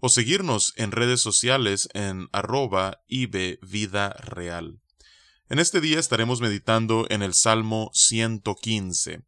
o seguirnos en redes sociales en arroba Vida Real. En este día estaremos meditando en el Salmo 115.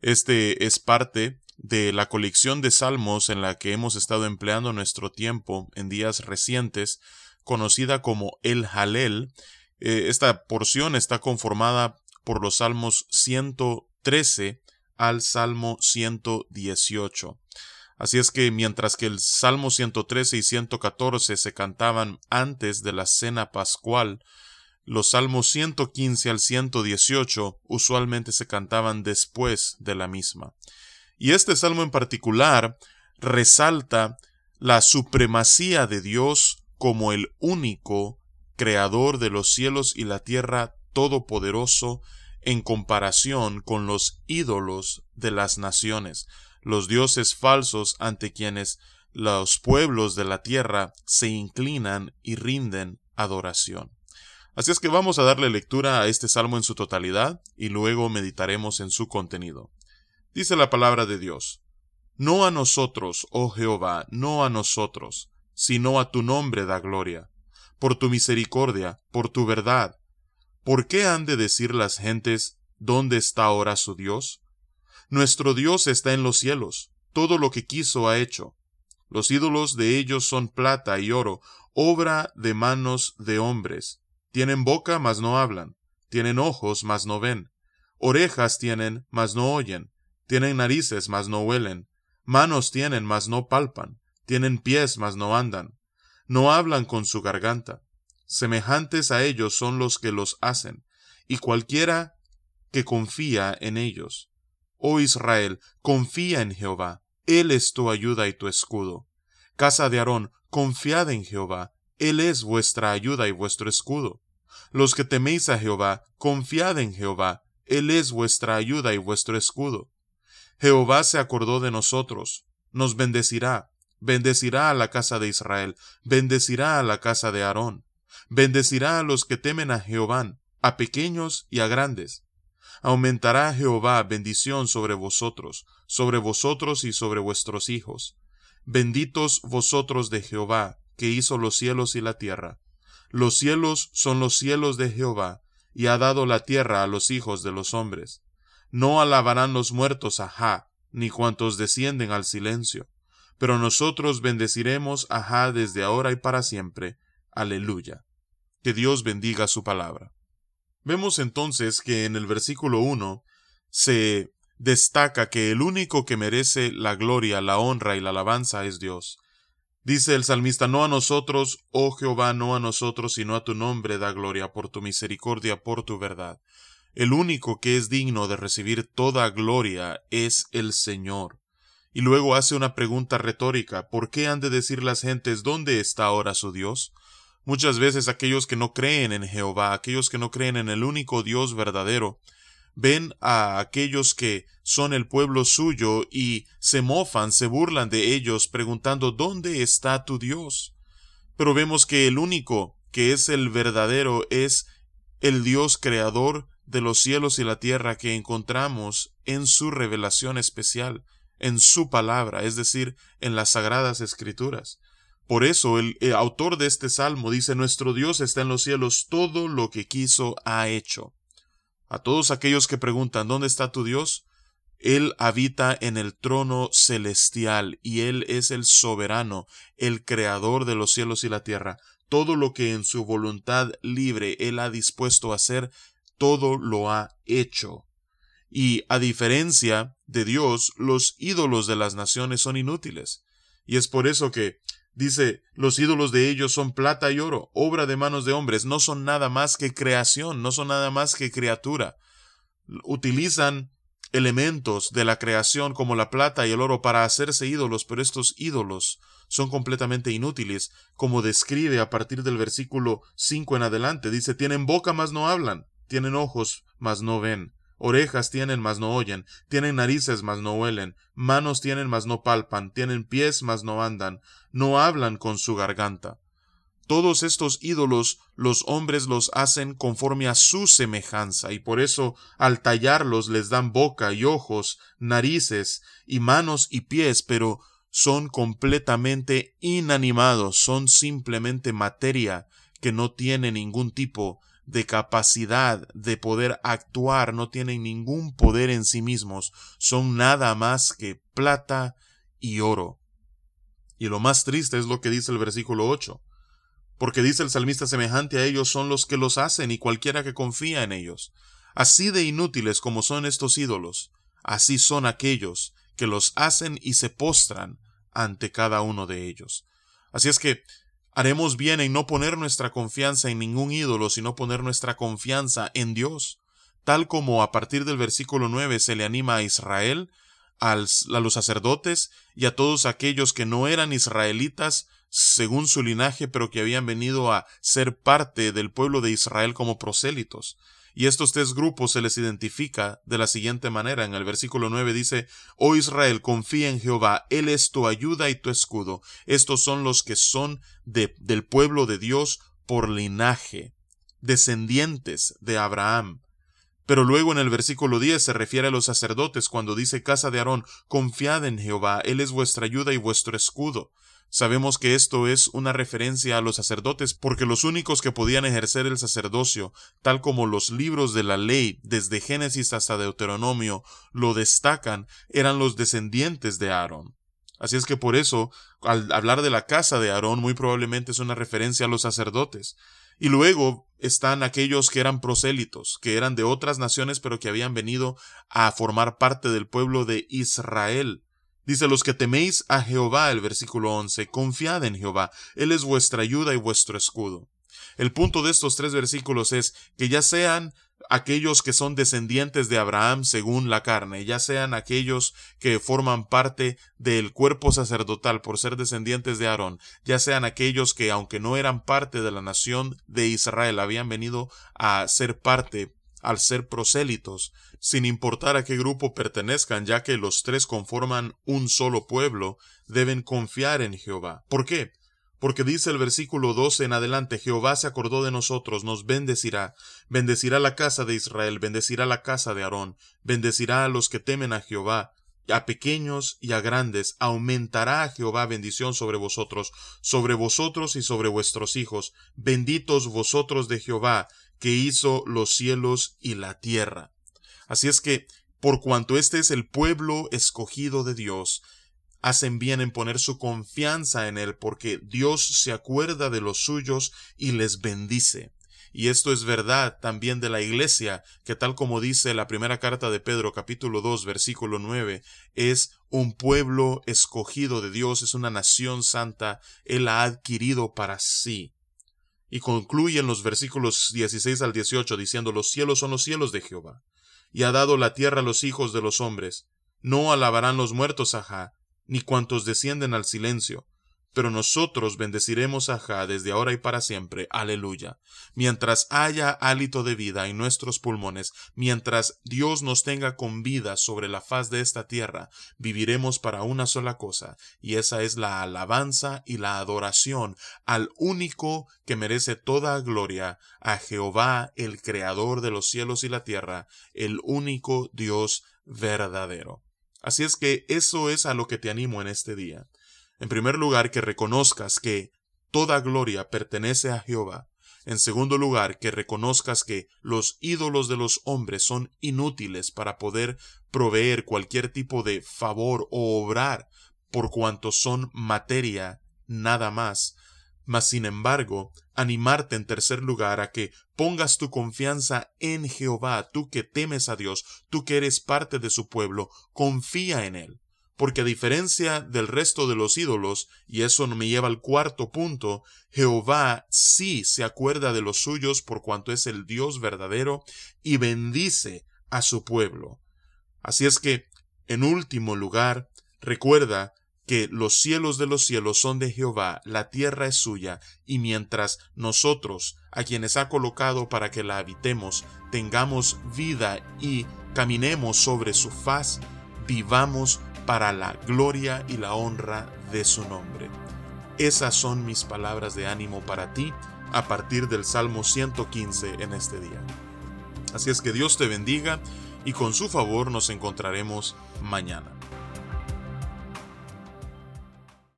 Este es parte de la colección de salmos en la que hemos estado empleando nuestro tiempo en días recientes, conocida como el Halel. Eh, esta porción está conformada por los salmos 113 al Salmo 118. Así es que mientras que el Salmo 113 y 114 se cantaban antes de la cena pascual, los Salmos 115 al 118 usualmente se cantaban después de la misma. Y este salmo en particular resalta la supremacía de Dios como el único creador de los cielos y la tierra todopoderoso en comparación con los ídolos de las naciones los dioses falsos ante quienes los pueblos de la tierra se inclinan y rinden adoración. Así es que vamos a darle lectura a este salmo en su totalidad y luego meditaremos en su contenido. Dice la palabra de Dios, No a nosotros, oh Jehová, no a nosotros, sino a tu nombre da gloria, por tu misericordia, por tu verdad. ¿Por qué han de decir las gentes, ¿dónde está ahora su Dios? Nuestro Dios está en los cielos, todo lo que quiso ha hecho. Los ídolos de ellos son plata y oro, obra de manos de hombres. Tienen boca, mas no hablan. Tienen ojos, mas no ven. Orejas tienen, mas no oyen. Tienen narices, mas no huelen. Manos tienen, mas no palpan. Tienen pies, mas no andan. No hablan con su garganta. Semejantes a ellos son los que los hacen, y cualquiera que confía en ellos. Oh Israel, confía en Jehová, Él es tu ayuda y tu escudo. Casa de Aarón, confiad en Jehová, Él es vuestra ayuda y vuestro escudo. Los que teméis a Jehová, confiad en Jehová, Él es vuestra ayuda y vuestro escudo. Jehová se acordó de nosotros, nos bendecirá, bendecirá a la casa de Israel, bendecirá a la casa de Aarón, bendecirá a los que temen a Jehová, a pequeños y a grandes aumentará Jehová bendición sobre vosotros, sobre vosotros y sobre vuestros hijos. Benditos vosotros de Jehová, que hizo los cielos y la tierra. Los cielos son los cielos de Jehová, y ha dado la tierra a los hijos de los hombres. No alabarán los muertos a Ja, ni cuantos descienden al silencio. Pero nosotros bendeciremos a Ja desde ahora y para siempre. Aleluya. Que Dios bendiga su palabra. Vemos entonces que en el versículo 1 se destaca que el único que merece la gloria, la honra y la alabanza es Dios. Dice el salmista, no a nosotros, oh Jehová, no a nosotros, sino a tu nombre da gloria por tu misericordia, por tu verdad. El único que es digno de recibir toda gloria es el Señor. Y luego hace una pregunta retórica, ¿por qué han de decir las gentes dónde está ahora su Dios? Muchas veces aquellos que no creen en Jehová, aquellos que no creen en el único Dios verdadero, ven a aquellos que son el pueblo suyo y se mofan, se burlan de ellos, preguntando ¿dónde está tu Dios? Pero vemos que el único que es el verdadero es el Dios creador de los cielos y la tierra que encontramos en su revelación especial, en su palabra, es decir, en las sagradas escrituras. Por eso el, autor de este salmo dice, Nuestro Dios está en los cielos, todo lo que quiso ha hecho. A todos aquellos que preguntan, ¿dónde está tu Dios? Él habita en el trono celestial y Él es el soberano, el creador de los cielos y la tierra. Todo lo que en su voluntad libre Él ha dispuesto a hacer, todo lo ha hecho. Y a diferencia de Dios, los ídolos de las naciones son inútiles. Y es por eso que Dice, los ídolos de ellos son plata y oro, obra de manos de hombres, no son nada más que creación, no son nada más que criatura. Utilizan elementos de la creación como la plata y el oro para hacerse ídolos, pero estos ídolos son completamente inútiles, como describe a partir del versículo 5 en adelante. Dice, tienen boca mas no hablan, tienen ojos mas no ven, orejas tienen mas no oyen, tienen narices mas no huelen, manos tienen mas no palpan, tienen pies mas no andan, no hablan con su garganta. Todos estos ídolos los hombres los hacen conforme a su semejanza, y por eso al tallarlos les dan boca y ojos, narices y manos y pies, pero son completamente inanimados, son simplemente materia que no tiene ningún tipo de capacidad de poder actuar, no tienen ningún poder en sí mismos, son nada más que plata y oro. Y lo más triste es lo que dice el versículo 8 porque dice el salmista semejante a ellos son los que los hacen y cualquiera que confía en ellos. Así de inútiles como son estos ídolos, así son aquellos que los hacen y se postran ante cada uno de ellos. Así es que haremos bien en no poner nuestra confianza en ningún ídolo, sino poner nuestra confianza en Dios, tal como a partir del versículo 9 se le anima a Israel, a los sacerdotes y a todos aquellos que no eran israelitas según su linaje, pero que habían venido a ser parte del pueblo de Israel como prosélitos. Y estos tres grupos se les identifica de la siguiente manera. En el versículo 9 dice, Oh Israel, confía en Jehová, Él es tu ayuda y tu escudo. Estos son los que son de, del pueblo de Dios por linaje, descendientes de Abraham. Pero luego en el versículo 10 se refiere a los sacerdotes cuando dice casa de Aarón, confiad en Jehová, Él es vuestra ayuda y vuestro escudo. Sabemos que esto es una referencia a los sacerdotes porque los únicos que podían ejercer el sacerdocio, tal como los libros de la ley desde Génesis hasta Deuteronomio lo destacan, eran los descendientes de Aarón. Así es que por eso, al hablar de la casa de Aarón, muy probablemente es una referencia a los sacerdotes. Y luego están aquellos que eran prosélitos, que eran de otras naciones, pero que habían venido a formar parte del pueblo de Israel. Dice, los que teméis a Jehová, el versículo 11, confiad en Jehová, Él es vuestra ayuda y vuestro escudo. El punto de estos tres versículos es que ya sean aquellos que son descendientes de Abraham según la carne, ya sean aquellos que forman parte del cuerpo sacerdotal por ser descendientes de Aarón, ya sean aquellos que aunque no eran parte de la nación de Israel habían venido a ser parte al ser prosélitos, sin importar a qué grupo pertenezcan, ya que los tres conforman un solo pueblo, deben confiar en Jehová. ¿Por qué? Porque dice el versículo 12 en adelante, Jehová se acordó de nosotros, nos bendecirá, bendecirá la casa de Israel, bendecirá la casa de Aarón, bendecirá a los que temen a Jehová, a pequeños y a grandes, aumentará Jehová bendición sobre vosotros, sobre vosotros y sobre vuestros hijos, benditos vosotros de Jehová, que hizo los cielos y la tierra. Así es que, por cuanto este es el pueblo escogido de Dios, hacen bien en poner su confianza en Él, porque Dios se acuerda de los suyos y les bendice. Y esto es verdad también de la Iglesia, que tal como dice la primera carta de Pedro capítulo 2 versículo 9, es un pueblo escogido de Dios, es una nación santa, Él ha adquirido para sí. Y concluye en los versículos 16 al 18 diciendo, los cielos son los cielos de Jehová, y ha dado la tierra a los hijos de los hombres. No alabarán los muertos ajá, ni cuantos descienden al silencio, pero nosotros bendeciremos a Jah desde ahora y para siempre. Aleluya. Mientras haya hálito de vida en nuestros pulmones, mientras Dios nos tenga con vida sobre la faz de esta tierra, viviremos para una sola cosa, y esa es la alabanza y la adoración al único que merece toda gloria, a Jehová, el Creador de los cielos y la tierra, el único Dios verdadero. Así es que eso es a lo que te animo en este día en primer lugar, que reconozcas que toda gloria pertenece a Jehová. En segundo lugar, que reconozcas que los ídolos de los hombres son inútiles para poder proveer cualquier tipo de favor o obrar, por cuanto son materia nada más. Mas, sin embargo, animarte en tercer lugar a que pongas tu confianza en Jehová, tú que temes a Dios, tú que eres parte de su pueblo, confía en Él porque a diferencia del resto de los ídolos, y eso me lleva al cuarto punto, Jehová sí se acuerda de los suyos por cuanto es el Dios verdadero y bendice a su pueblo. Así es que, en último lugar, recuerda que los cielos de los cielos son de Jehová, la tierra es suya, y mientras nosotros, a quienes ha colocado para que la habitemos, tengamos vida y caminemos sobre su faz, vivamos para la gloria y la honra de su nombre. Esas son mis palabras de ánimo para ti a partir del Salmo 115 en este día. Así es que Dios te bendiga y con su favor nos encontraremos mañana.